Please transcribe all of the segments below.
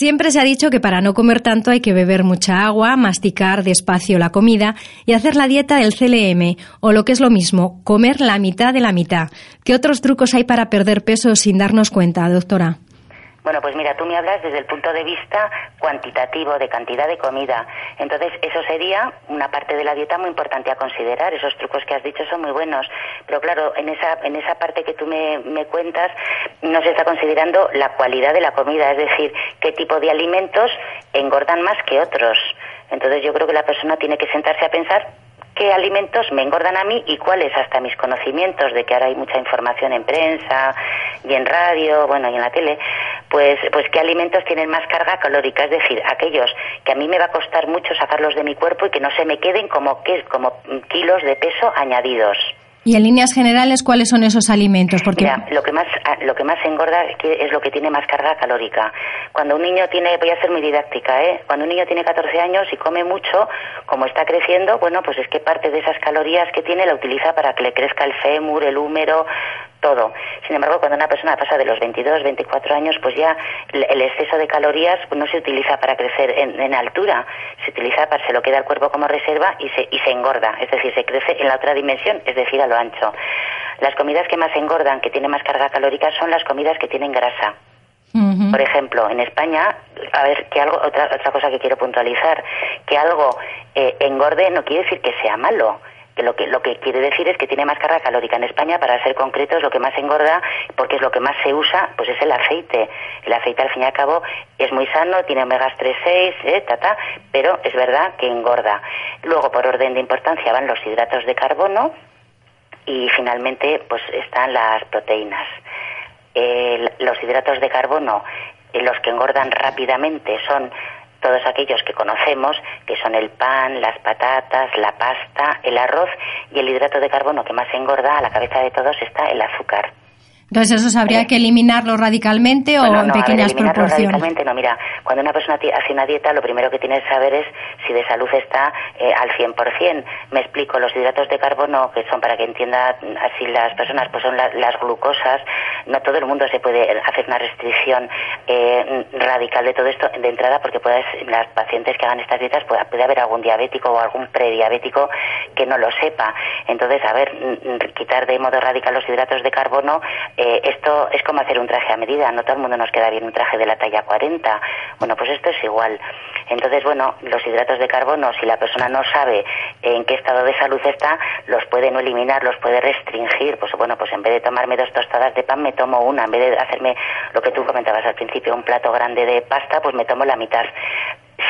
Siempre se ha dicho que para no comer tanto hay que beber mucha agua, masticar despacio la comida y hacer la dieta del CLM, o lo que es lo mismo, comer la mitad de la mitad. ¿Qué otros trucos hay para perder peso sin darnos cuenta, doctora? Bueno, pues mira, tú me hablas desde el punto de vista cuantitativo, de cantidad de comida. Entonces, eso sería una parte de la dieta muy importante a considerar. Esos trucos que has dicho son muy buenos. Pero claro, en esa, en esa parte que tú me, me cuentas, no se está considerando la cualidad de la comida, es decir, qué tipo de alimentos engordan más que otros. Entonces, yo creo que la persona tiene que sentarse a pensar qué alimentos me engordan a mí y cuáles hasta mis conocimientos de que ahora hay mucha información en prensa y en radio, bueno, y en la tele, pues pues qué alimentos tienen más carga calórica, es decir, aquellos que a mí me va a costar mucho sacarlos de mi cuerpo y que no se me queden como como kilos de peso añadidos. Y en líneas generales, ¿cuáles son esos alimentos? Porque Mira, lo que más ah, lo que más engorda es lo que tiene más carga calórica. Cuando un niño tiene, voy a ser muy didáctica, ¿eh? Cuando un niño tiene 14 años y come mucho, como está creciendo, bueno, pues es que parte de esas calorías que tiene la utiliza para que le crezca el fémur, el húmero, todo. Sin embargo, cuando una persona pasa de los 22, 24 años, pues ya el exceso de calorías no se utiliza para crecer en, altura, se utiliza para se lo queda el cuerpo como reserva y se, y se engorda, es decir, se crece en la otra dimensión, es decir, a lo ancho. Las comidas que más engordan, que tienen más carga calórica, son las comidas que tienen grasa. Por ejemplo, en España, a ver, que algo, otra, otra cosa que quiero puntualizar, que algo eh, engorde no quiere decir que sea malo lo que lo que quiere decir es que tiene más carga calórica en España para ser concretos lo que más engorda porque es lo que más se usa pues es el aceite. El aceite al fin y al cabo es muy sano tiene omegas 3 6 eh, ta, pero es verdad que engorda. Luego por orden de importancia van los hidratos de carbono y finalmente pues están las proteínas. Los hidratos de carbono eh, los que engordan rápidamente son todos aquellos que conocemos, que son el pan, las patatas, la pasta, el arroz y el hidrato de carbono que más engorda, a la cabeza de todos está el azúcar. Entonces, ¿eso habría que eliminarlo radicalmente o en pequeñas proporciones? radicalmente no. Mira, cuando una persona hace una dieta, lo primero que tiene que saber es si de salud está eh, al 100%. Me explico, los hidratos de carbono, que son para que entienda así las personas, pues son las glucosas. No todo el mundo se puede hacer una restricción eh, radical de todo esto de entrada, porque puedes, las pacientes que hagan estas dietas puede, puede haber algún diabético o algún prediabético que no lo sepa. Entonces, a ver, quitar de modo radical los hidratos de carbono eh, esto es como hacer un traje a medida, no todo el mundo nos queda bien un traje de la talla 40. Bueno, pues esto es igual. Entonces, bueno, los hidratos de carbono, si la persona no sabe en qué estado de salud está, los puede no eliminar, los puede restringir. Pues bueno, pues en vez de tomarme dos tostadas de pan, me tomo una. En vez de hacerme lo que tú comentabas al principio, un plato grande de pasta, pues me tomo la mitad.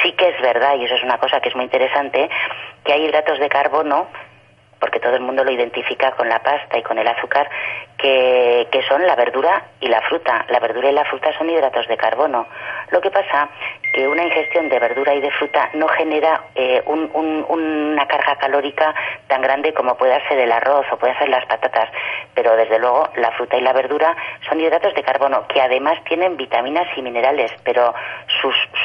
Sí que es verdad, y eso es una cosa que es muy interesante, que hay hidratos de carbono porque todo el mundo lo identifica con la pasta y con el azúcar, que, que, son la verdura y la fruta. La verdura y la fruta son hidratos de carbono. Lo que pasa que una ingestión de verdura y de fruta no genera eh, una carga calórica tan grande como pueda ser el arroz o pueden ser las patatas, pero desde luego la fruta y la verdura son hidratos de carbono que además tienen vitaminas y minerales, pero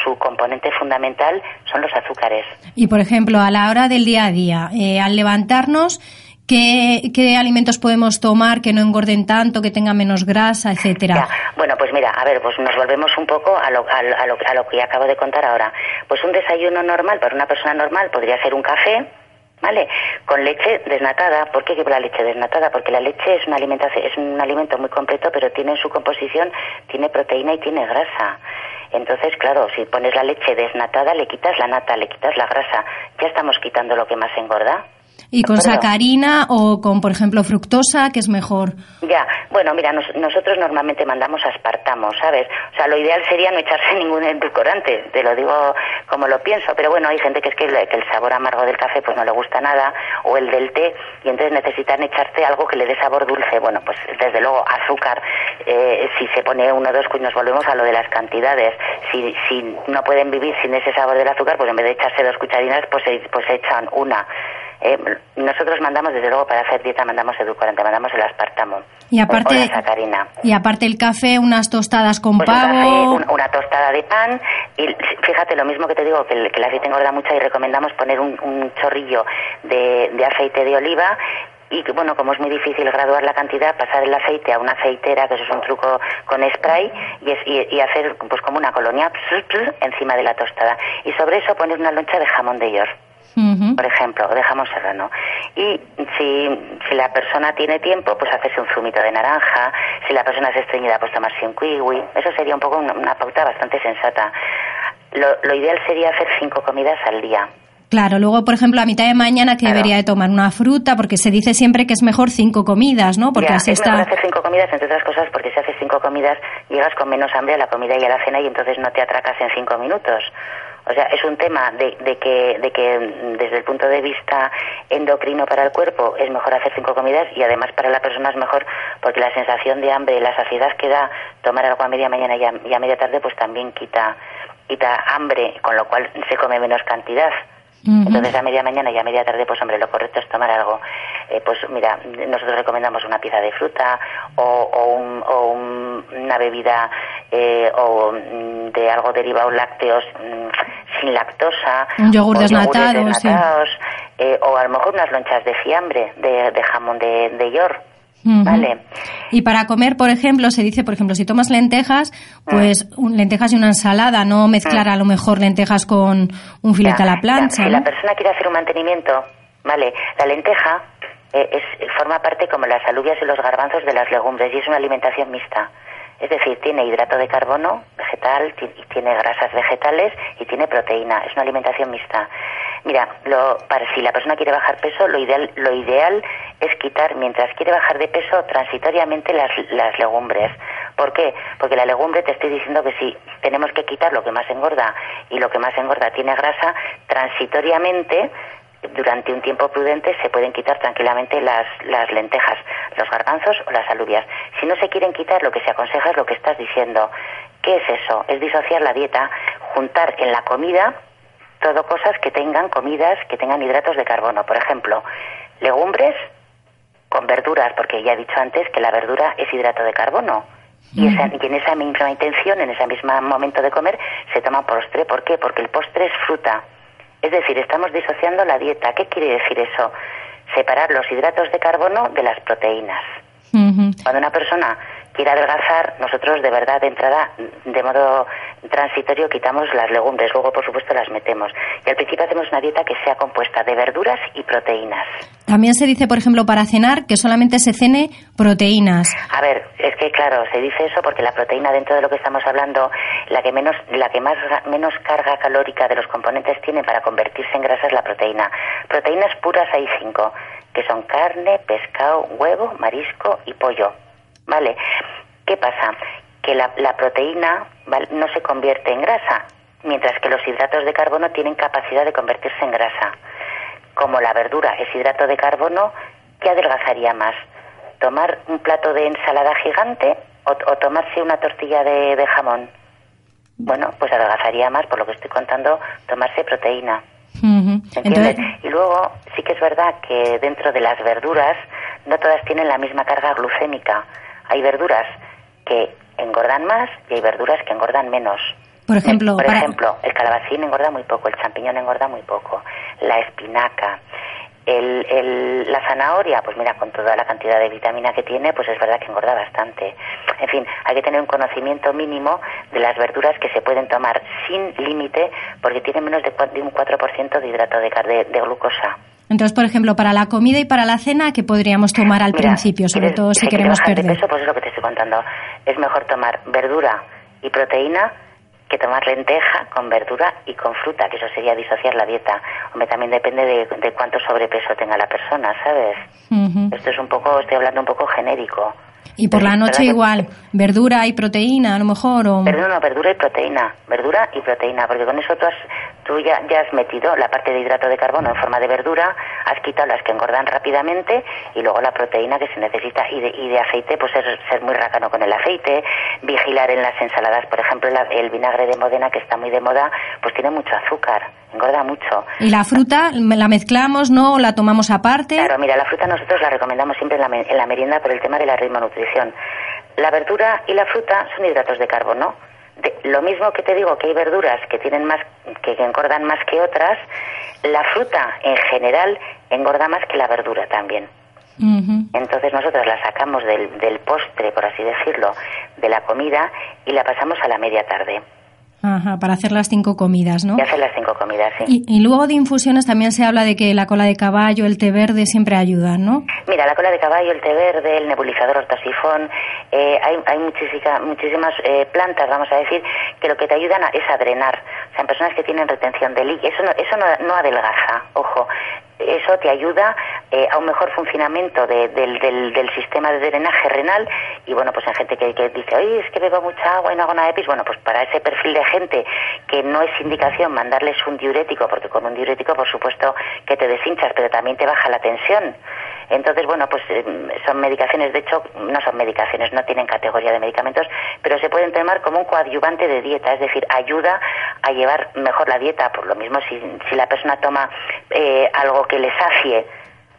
su componente fundamental son los azúcares. Y por ejemplo, a la hora del día a día, eh, al levantarnos, ¿Qué, alimentos podemos tomar que no engorden tanto, que tengan menos grasa, etcétera? Bueno, pues mira, a ver, pues nos volvemos un poco a lo, a, lo, a lo que acabo de contar ahora. Pues un desayuno normal para una persona normal podría ser un café, ¿vale? Con leche desnatada. ¿Por qué la leche desnatada? Porque la leche es un, es un alimento muy completo, pero tiene en su composición, tiene proteína y tiene grasa. Entonces, claro, si pones la leche desnatada, le quitas la nata, le quitas la grasa. Ya estamos quitando lo que más engorda. ¿Y con sacarina o con, por ejemplo, fructosa, que es mejor? Ya, bueno, mira, nosotros normalmente mandamos aspartamo, ¿sabes? O sea, lo ideal sería no echarse ningún edulcorante, te lo digo como lo pienso, pero bueno, hay gente que es que el, que el sabor amargo del café pues no le gusta nada, o el del té, y entonces necesitan echarte algo que le dé sabor dulce. Bueno, pues desde luego azúcar, eh, si se pone uno o dos, pues nos volvemos a lo de las cantidades. Si, si no pueden vivir sin ese sabor del azúcar, pues en vez de echarse dos cucharinas, pues, pues echan una. Eh, nosotros mandamos, desde luego, para hacer dieta, mandamos edulcorante, mandamos el aspartamo. Y aparte, sacarina. Y aparte el café, unas tostadas con pues pavo. una tostada de pan. Y fíjate, lo mismo que te digo, que el, que el aceite engorda mucho y recomendamos poner un, chorrillo de, de aceite de oliva y que bueno, como es muy difícil graduar la cantidad, pasar el aceite a una aceitera, que eso es un truco con spray, y, y, hacer pues como una colonia encima de la tostada. Y sobre eso poner una loncha de jamón de york por ejemplo, o de jamón serrano. Y si, si la persona tiene tiempo, pues hacerse un zumito de naranja. Si la persona es estreñida, pues tomarse un kiwi. Eso sería un poco una, pauta bastante sensata. Lo, lo ideal sería hacer cinco comidas al día. Claro, luego, por ejemplo, a mitad de mañana que debería de tomar una fruta, porque se dice siempre que es mejor cinco comidas, ¿no? Porque así es está. Mejor hacer cinco comidas, entre otras cosas, porque si haces cinco comidas llegas con menos hambre a la comida y a la cena y entonces no te atracas en cinco minutos. O sea, es un tema de, de, que, de que desde el punto de vista endocrino para el cuerpo es mejor hacer cinco comidas y además para la persona es mejor porque la sensación de hambre, la saciedad que da tomar algo a media mañana y a, media tarde pues también quita, quita hambre, con lo cual se come menos cantidad. Entonces a media mañana y a media tarde, pues hombre, lo correcto es tomar algo. Eh, pues mira, nosotros recomendamos una pieza de fruta o, una bebida eh, o mm, de algo derivado lácteos mm, sin lactosa. Un yogur desnatado, eh, o a lo mejor unas lonchas de fiambre, de, jamón de, de york Vale. Y para comer, por ejemplo, se dice, por ejemplo, si tomas lentejas, pues lentejas y una ensalada, no mezclar a lo mejor lentejas con un filete a la plancha. Si la persona quiere hacer un mantenimiento, vale, la lenteja eh, es, forma parte como las alubias y los garbanzos de las legumbres y es una alimentación mixta. Es decir, tiene hidrato de carbono vegetal, tiene grasas vegetales y tiene proteína. Es una alimentación mixta. Mira, lo, para si la persona quiere bajar peso, lo ideal, lo ideal es quitar, mientras quiere bajar de peso, transitoriamente las, las legumbres. ¿Por qué? Porque la legumbre te estoy diciendo que si tenemos que quitar lo que más engorda y lo que más engorda tiene grasa, transitoriamente durante un tiempo prudente se pueden quitar tranquilamente las, las lentejas, los garbanzos o las alubias. Si no se quieren quitar, lo que se aconseja es lo que estás diciendo. ¿Qué es eso? Es disociar la dieta, juntar en la comida todo cosas que tengan comidas, que tengan hidratos de carbono. Por ejemplo, legumbres con verduras, porque ya he dicho antes que la verdura es hidrato de carbono. Y, esa, y, en esa misma intención, en ese mismo momento de comer, se toma postre. ¿Por qué? Porque el postre es fruta. Es decir, estamos disociando la dieta. ¿Qué quiere decir eso? Separar los hidratos de carbono de las proteínas. Cuando una persona quiere adelgazar, nosotros de verdad de entrada, de modo transitorio, quitamos las legumbres, luego por supuesto las metemos. Y al principio hacemos una dieta que sea compuesta de verduras y proteínas. También se dice, por ejemplo, para cenar que solamente se cene proteínas. A ver, es que claro, se dice eso porque la proteína dentro de lo que estamos hablando, la que menos, la que más menos carga calórica de los componentes tiene para convertirse en grasa es la proteína. Proteínas puras hay cinco, que son carne, pescado, huevo, marisco y pollo. ¿Vale? ¿Qué pasa? Que la, proteína no se convierte en grasa, mientras que los hidratos de carbono tienen capacidad de convertirse en grasa. Como la verdura es hidrato de carbono, ¿qué adelgazaría más? ¿Tomar un plato de ensalada gigante o, tomarse una tortilla de, jamón? Bueno, pues adelgazaría más, por lo que estoy contando, tomarse proteína. ¿Entiendes? Y luego sí que es verdad que dentro de las verduras no todas tienen la misma carga glucémica. Hay verduras que engordan más y hay verduras que engordan menos. Por ejemplo, por ejemplo, el calabacín engorda muy poco, el champiñón engorda muy poco, la espinaca, el, la zanahoria, pues mira, con toda la cantidad de vitamina que tiene, pues es verdad que engorda bastante. En fin, hay que tener un conocimiento mínimo de las verduras que se pueden tomar sin límite porque tienen menos de, un 4% de hidrato de, de glucosa. Entonces, por ejemplo, para la comida y para la cena, ¿qué podríamos tomar al principio, sobre todo si, queremos perder? peso, pues es lo que te estoy contando. Es mejor tomar verdura y proteína que tomar lenteja con verdura y con fruta, que eso sería disociar la dieta. Hombre, también depende de, cuánto sobrepeso tenga la persona, ¿sabes? Esto es un poco, estoy hablando un poco genérico. Y por la noche igual, verdura y proteína a lo mejor. O... Verdura, no, verdura y proteína. Verdura y proteína, porque con eso tú, has, tú ya, ya has metido la parte de hidrato de carbono en forma de verdura, has quitado las que engordan rápidamente y luego la proteína que se necesita. Y de, y de aceite, pues ser, ser muy rácano con el aceite, vigilar en las ensaladas, por ejemplo, el vinagre de Modena, que está muy de moda, pues tiene mucho azúcar, engorda mucho. ¿Y la fruta la mezclamos, no? ¿O la tomamos aparte? Claro, mira, la fruta nosotros la recomendamos siempre en la, en la merienda por el tema de la ritmo nutrición la verdura y la fruta son hidratos de carbono. Lo mismo que te digo que hay verduras que tienen más que, engordan más que otras, la fruta en general engorda más que la verdura también. Entonces nosotros la sacamos del, del postre, por así decirlo, de la comida y la pasamos a la media tarde. Ajá, para hacer las cinco comidas, ¿no? Y hacer las cinco comidas, sí. Y, luego de infusiones también se habla de que la cola de caballo, el té verde siempre ayudan, ¿no? Mira, la cola de caballo, el té verde, el nebulizador ortosifón, eh, hay, hay muchísimas, muchísimas eh, plantas, vamos a decir, que lo que te ayudan es a drenar. O sea, en personas que tienen retención de líquido, eso no, eso no, no adelgaza, ojo, eso te ayuda eh, a un mejor funcionamiento del, del, sistema de drenaje renal y bueno, pues en gente que, dice, oye, es que bebo mucha agua y no hago nada de pis, bueno, pues para ese perfil de gente que no es indicación mandarles un diurético, porque con un diurético por supuesto que te deshinchas, pero también te baja la tensión. Entonces, bueno, pues eh, son medicaciones, de hecho, no son medicaciones, no tienen categoría de medicamentos, pero se pueden tomar como un coadyuvante de dieta, es decir, ayuda a llevar mejor la dieta. Por lo mismo, si, si la persona toma eh, algo que le sacie,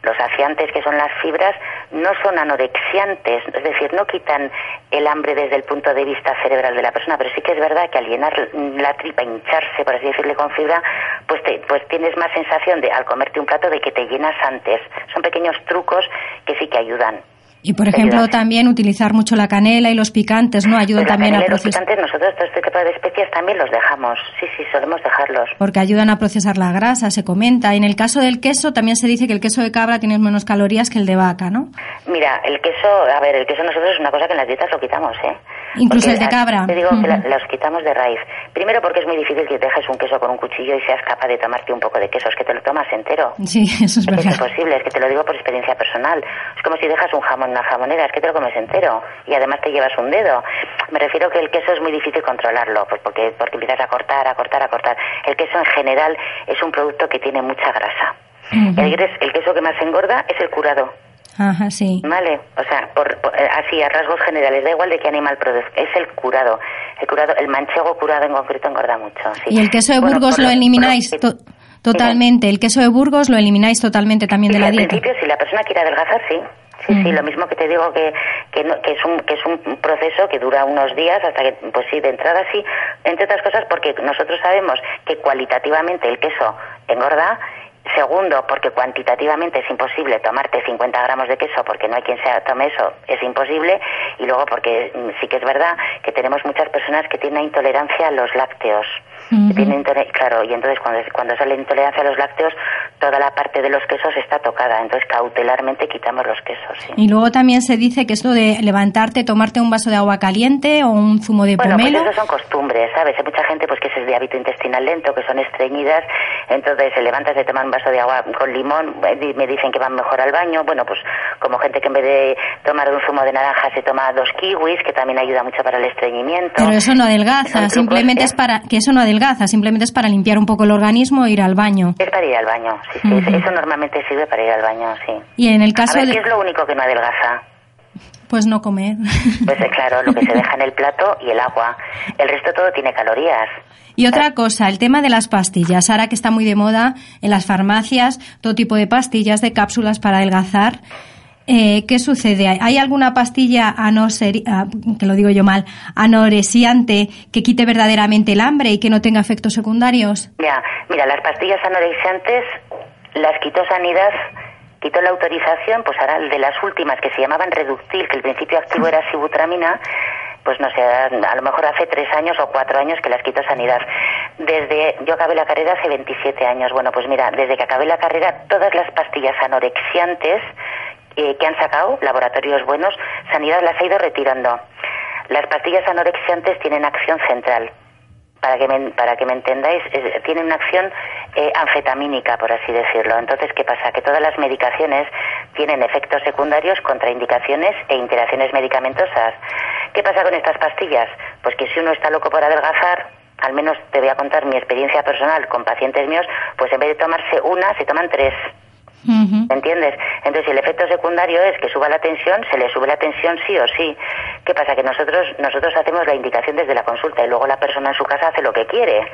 los saciantes, que son las fibras, no son anorexiantes, es decir, no quitan el hambre desde el punto de vista cerebral de la persona, pero sí que es verdad que al llenar la tripa, hincharse, por así decirle, con fibra, pues, pues tienes más sensación de, al comerte un plato, de que te llenas antes. Son pequeños trucos que sí que ayudan. Y por ejemplo también utilizar mucho la canela y los picantes, ¿no? Ayudan también a procesar. Los picantes nosotros todo este tipo de especias también los dejamos. Sí, sí, solemos dejarlos. Porque ayudan a procesar la grasa, se comenta. En el caso del queso también se dice que el queso de cabra tiene menos calorías que el de vaca, ¿no? Mira, el queso, a ver, el queso nosotros es una cosa que en las dietas lo quitamos, ¿eh? Incluso el de cabra. Te digo que los quitamos de raíz. Primero porque es muy difícil que dejes un queso con un cuchillo y seas capaz de tomarte un poco de queso. Es que te lo tomas entero. Sí, eso es, verdad. Es imposible, es que te lo digo por experiencia personal. Es como si dejas un jamón una jamonera, es que te lo comes entero. Y además te llevas un dedo. Me refiero que el queso es muy difícil controlarlo, pues porque, porque empiezas a cortar, a cortar, a cortar. El queso en general es un producto que tiene mucha grasa. el, el queso que más engorda es el curado. Ajá, sí. Vale, o sea, por, eh, así a rasgos generales, da igual de qué animal produce, es el curado. El curado, el manchego curado en concreto engorda mucho. Sí. ¿Y el queso de Burgos lo elimináis totalmente? ¿El queso de Burgos lo elimináis totalmente también de la dieta? En principio, si la persona quiere adelgazar, sí. Sí, sí, lo mismo que te digo que, que, que, es un, que es un proceso que dura unos días hasta que, pues sí, de entrada sí, entre otras cosas porque nosotros sabemos que cualitativamente el queso engorda. Segundo, porque cuantitativamente es imposible tomarte 50 gramos de queso porque no hay quien sea tome eso, es imposible. Y luego porque mm, sí que es verdad que tenemos muchas personas que tienen intolerancia a los lácteos claro, y entonces cuando, cuando sale intolerancia a los lácteos, toda la parte de los quesos está tocada. Entonces cautelarmente quitamos los quesos. Y luego también se dice que esto de levantarte, tomarte un vaso de agua caliente o un zumo de bueno, pomelo. Pues eso son costumbres, ¿sabes? Hay mucha gente pues que es de hábito intestinal lento, que son estreñidas, entonces se levantas de tomar un vaso de agua con limón, me dicen que van mejor al baño. Bueno, pues como gente que en vez de tomar un zumo de naranja se toma dos kiwis, que también ayuda mucho para el estreñimiento. Pero eso no adelgaza, simplemente es para que eso no adelgaza simplemente es para limpiar un poco el organismo e ir al baño. Es para ir al baño, sí, sí. Eso normalmente sirve para ir al baño, sí. Y en el caso A ver, ¿qué es lo único que no adelgaza? Pues no comer. Pues eh, claro, lo que se deja en el plato y el agua. El resto todo tiene calorías. Y otra cosa, el tema de las pastillas. Ahora que está muy de moda en las farmacias, todo tipo de pastillas, de cápsulas para adelgazar. Eh, ¿qué sucede? ¿Hay alguna pastilla ah, que lo digo yo mal, anoresiante que quite verdaderamente el hambre y que no tenga efectos secundarios? Ya, mira, las pastillas anoresiantes las quitó Sanidad, quitó la autorización, pues ahora de las últimas que se llamaban Reductil, que el principio activo era sibutramina, pues no sé, a lo mejor hace tres años o cuatro años que las quitó Sanidad. Desde, yo acabé la carrera hace 27 años. Bueno, pues mira, desde que acabé la carrera, todas las pastillas anorexiantes eh, que han sacado, laboratorios buenos, Sanidad las ha ido retirando. Las pastillas anorexiantes tienen acción central para que me, para que me entendáis, tiene una acción eh, anfetamínica, por así decirlo. Entonces, ¿qué pasa? Que todas las medicaciones tienen efectos secundarios, contraindicaciones e interacciones medicamentosas. ¿Qué pasa con estas pastillas? Pues que si uno está loco por adelgazar, al menos te voy a contar mi experiencia personal con pacientes míos, pues en vez de tomarse una, se toman tres. ¿Me ¿Entiendes? Entonces, si el efecto secundario es que suba la tensión, se le sube la tensión sí o sí. ¿Qué pasa? Que nosotros nosotros hacemos la indicación desde la consulta y luego la persona en su casa hace lo que quiere.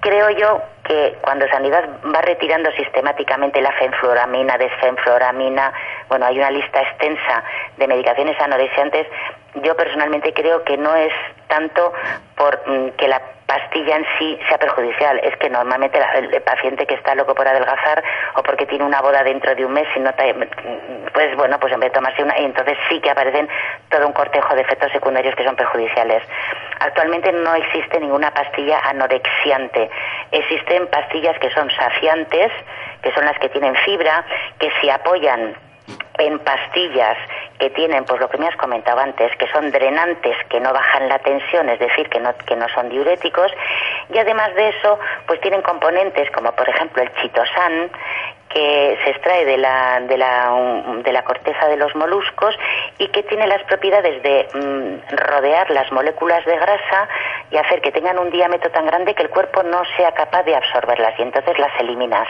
Creo yo que cuando Sanidad va retirando sistemáticamente la fenfluramina, desfenfluramina, bueno, hay una lista extensa de medicaciones anorexiantes, yo personalmente creo que no es tanto por mm, que la pastilla en sí sea perjudicial, es que normalmente el, paciente que está loco por adelgazar o porque tiene una boda dentro de un mes y nota, pues bueno, pues en vez de tomarse una, y entonces sí que aparecen todo un cortejo de efectos secundarios que son perjudiciales. Actualmente no existe ninguna pastilla anorexiante, existen pastillas que son saciantes, que son las que tienen fibra, que se apoyan en pastillas que tienen, pues lo que me has comentado antes, que son drenantes, que no bajan la tensión, es decir, que no, que no son diuréticos, y además de eso, pues tienen componentes como por ejemplo el chitosan, que se extrae de la, de la, de la corteza de los moluscos y que tiene las propiedades de mm, rodear las moléculas de grasa y hacer que tengan un diámetro tan grande que el cuerpo no sea capaz de absorberlas y entonces las eliminas.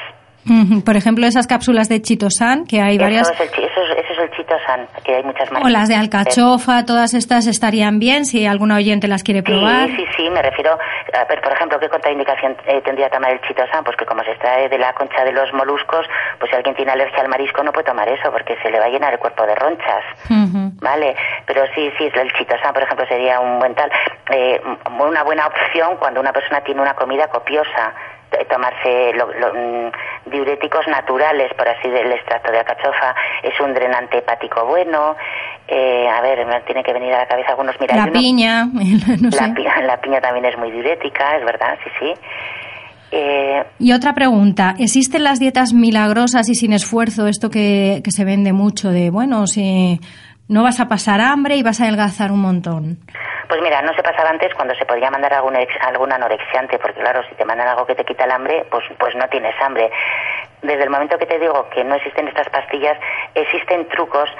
Por ejemplo, esas cápsulas de chitosan, que hay varias. Eso es, el, eso, es, el chitosan, que hay muchas más. O las de alcachofa, todas estas estarían bien si alguna oyente las quiere probar. Sí, sí, sí, me refiero. A ver, por ejemplo, ¿qué contraindicación eh, tendría tomar el chitosan? Pues que como se extrae de la concha de los moluscos, pues si alguien tiene alergia al marisco no puede tomar eso porque se le va a llenar el cuerpo de ronchas. ¿Vale? Pero sí, sí, el chitosan, por ejemplo, sería un buen tal. Eh, una buena opción cuando una persona tiene una comida copiosa tomarse mm, diuréticos naturales, por así del extracto de alcachofa, es un drenante hepático bueno. Eh, a ver, me tiene que venir a la cabeza algunos. Mira, la piña, la, piña también es muy diurética, es verdad, sí, sí. Eh, y otra pregunta, ¿existen las dietas milagrosas y sin esfuerzo, esto que, que se vende mucho de, bueno, si no vas a pasar hambre y vas a adelgazar un montón? Pues mira, no se pasaba antes cuando se podía mandar algún, algún anorexiante, porque claro, si te mandan algo que te quita el hambre, pues, pues no tienes hambre. Desde el momento que te digo que no existen estas pastillas, existen trucos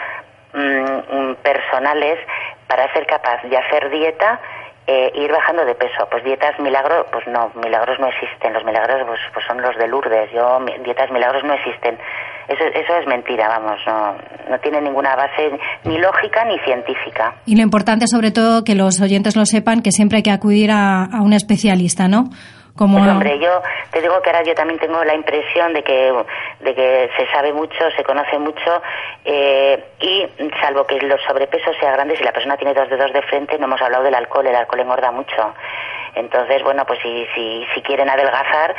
mm, mm, personales para ser capaz de hacer dieta eh, ir bajando de peso. Pues dietas milagros, pues no, milagros no existen. Los milagros pues, pues son los de Lourdes. Yo, dietas milagros no existen. Eso, eso es mentira, vamos, no, no tiene ninguna base ni lógica ni científica. Y lo importante, sobre todo, que los oyentes lo sepan, que siempre hay que acudir a, a un especialista, ¿no? Como... Pues hombre, yo te digo que ahora yo también tengo la impresión de que, de que se sabe mucho, se conoce mucho eh, y salvo que los sobrepesos sean grandes y la persona tiene dos dedos de frente, no hemos hablado del alcohol, el alcohol engorda mucho. Entonces, bueno, pues si, si, si quieren adelgazar,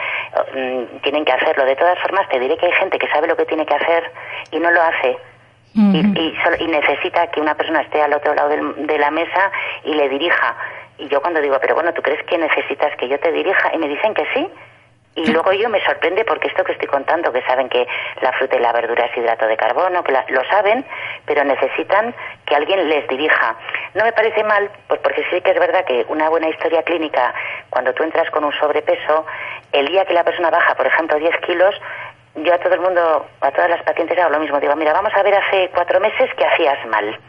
mm, tienen que hacerlo. De todas formas, te diré que hay gente que sabe lo que tiene que hacer y no lo hace. y, y, necesita que una persona esté al otro lado de la mesa y le dirija y yo cuando digo, pero bueno, ¿tú crees que necesitas que yo te dirija? Y me dicen que sí. Y luego yo me sorprende porque esto que estoy contando, que saben que la fruta y la verdura es hidrato de carbono, que lo saben, pero necesitan que alguien les dirija. No me parece mal, pues porque sí que es verdad que una buena historia clínica, cuando tú entras con un sobrepeso, el día que la persona baja, por ejemplo, 10 kilos, yo a todo el mundo, a todas las pacientes hago lo mismo. Digo, mira, vamos a ver hace cuatro meses que hacías mal.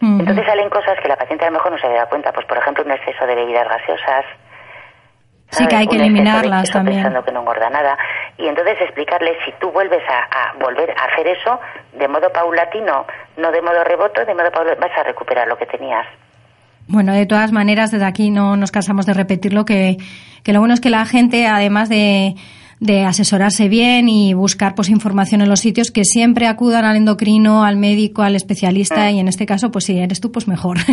Entonces salen cosas que la paciente a lo mejor no se da cuenta, pues por ejemplo un exceso de bebidas gaseosas. Sí, que hay que eliminarlas también. Pensando que no engorda nada. Y entonces explicarle si tú vuelves a, volver a hacer eso de modo paulatino, no de modo reboto, de modo paulatino, vas a recuperar lo que tenías. Bueno, de todas maneras, desde aquí no nos cansamos de repetirlo, que, que lo bueno es que la gente, además de, de asesorarse bien y buscar pues información en los sitios que siempre acudan al endocrino, al médico, al especialista y en este caso pues si eres tú pues mejor.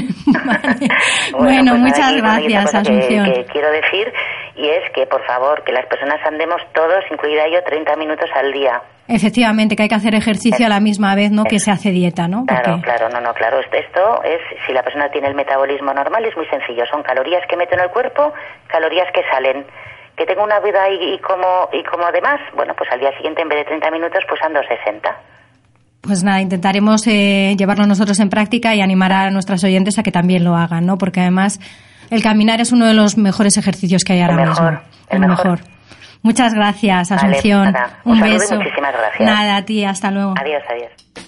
Bueno, pues muchas gracias Asunción. Que, quiero decir y es que por favor que las personas andemos todos, incluida yo, 30 minutos al día. Efectivamente, que hay que hacer ejercicio a la misma vez, ¿no? Que se hace dieta, ¿no? Claro, claro, no, no, claro. Esto es, si la persona tiene el metabolismo normal, es muy sencillo. Son calorías que meto en el cuerpo, calorías que salen que tengo una vida y, como y como además, bueno, pues al día siguiente en vez de 30 minutos pues ando 60. Pues nada, intentaremos eh, llevarlo nosotros en práctica y animar a nuestras oyentes a que también lo hagan, ¿no? Porque además el caminar es uno de los mejores ejercicios que hay ahora El mejor, mismo. el mejor. Muchas gracias, Vale, Asunción. nada. Un y beso. muchísimas gracias. Nada, a ti, hasta luego. Adiós, adiós.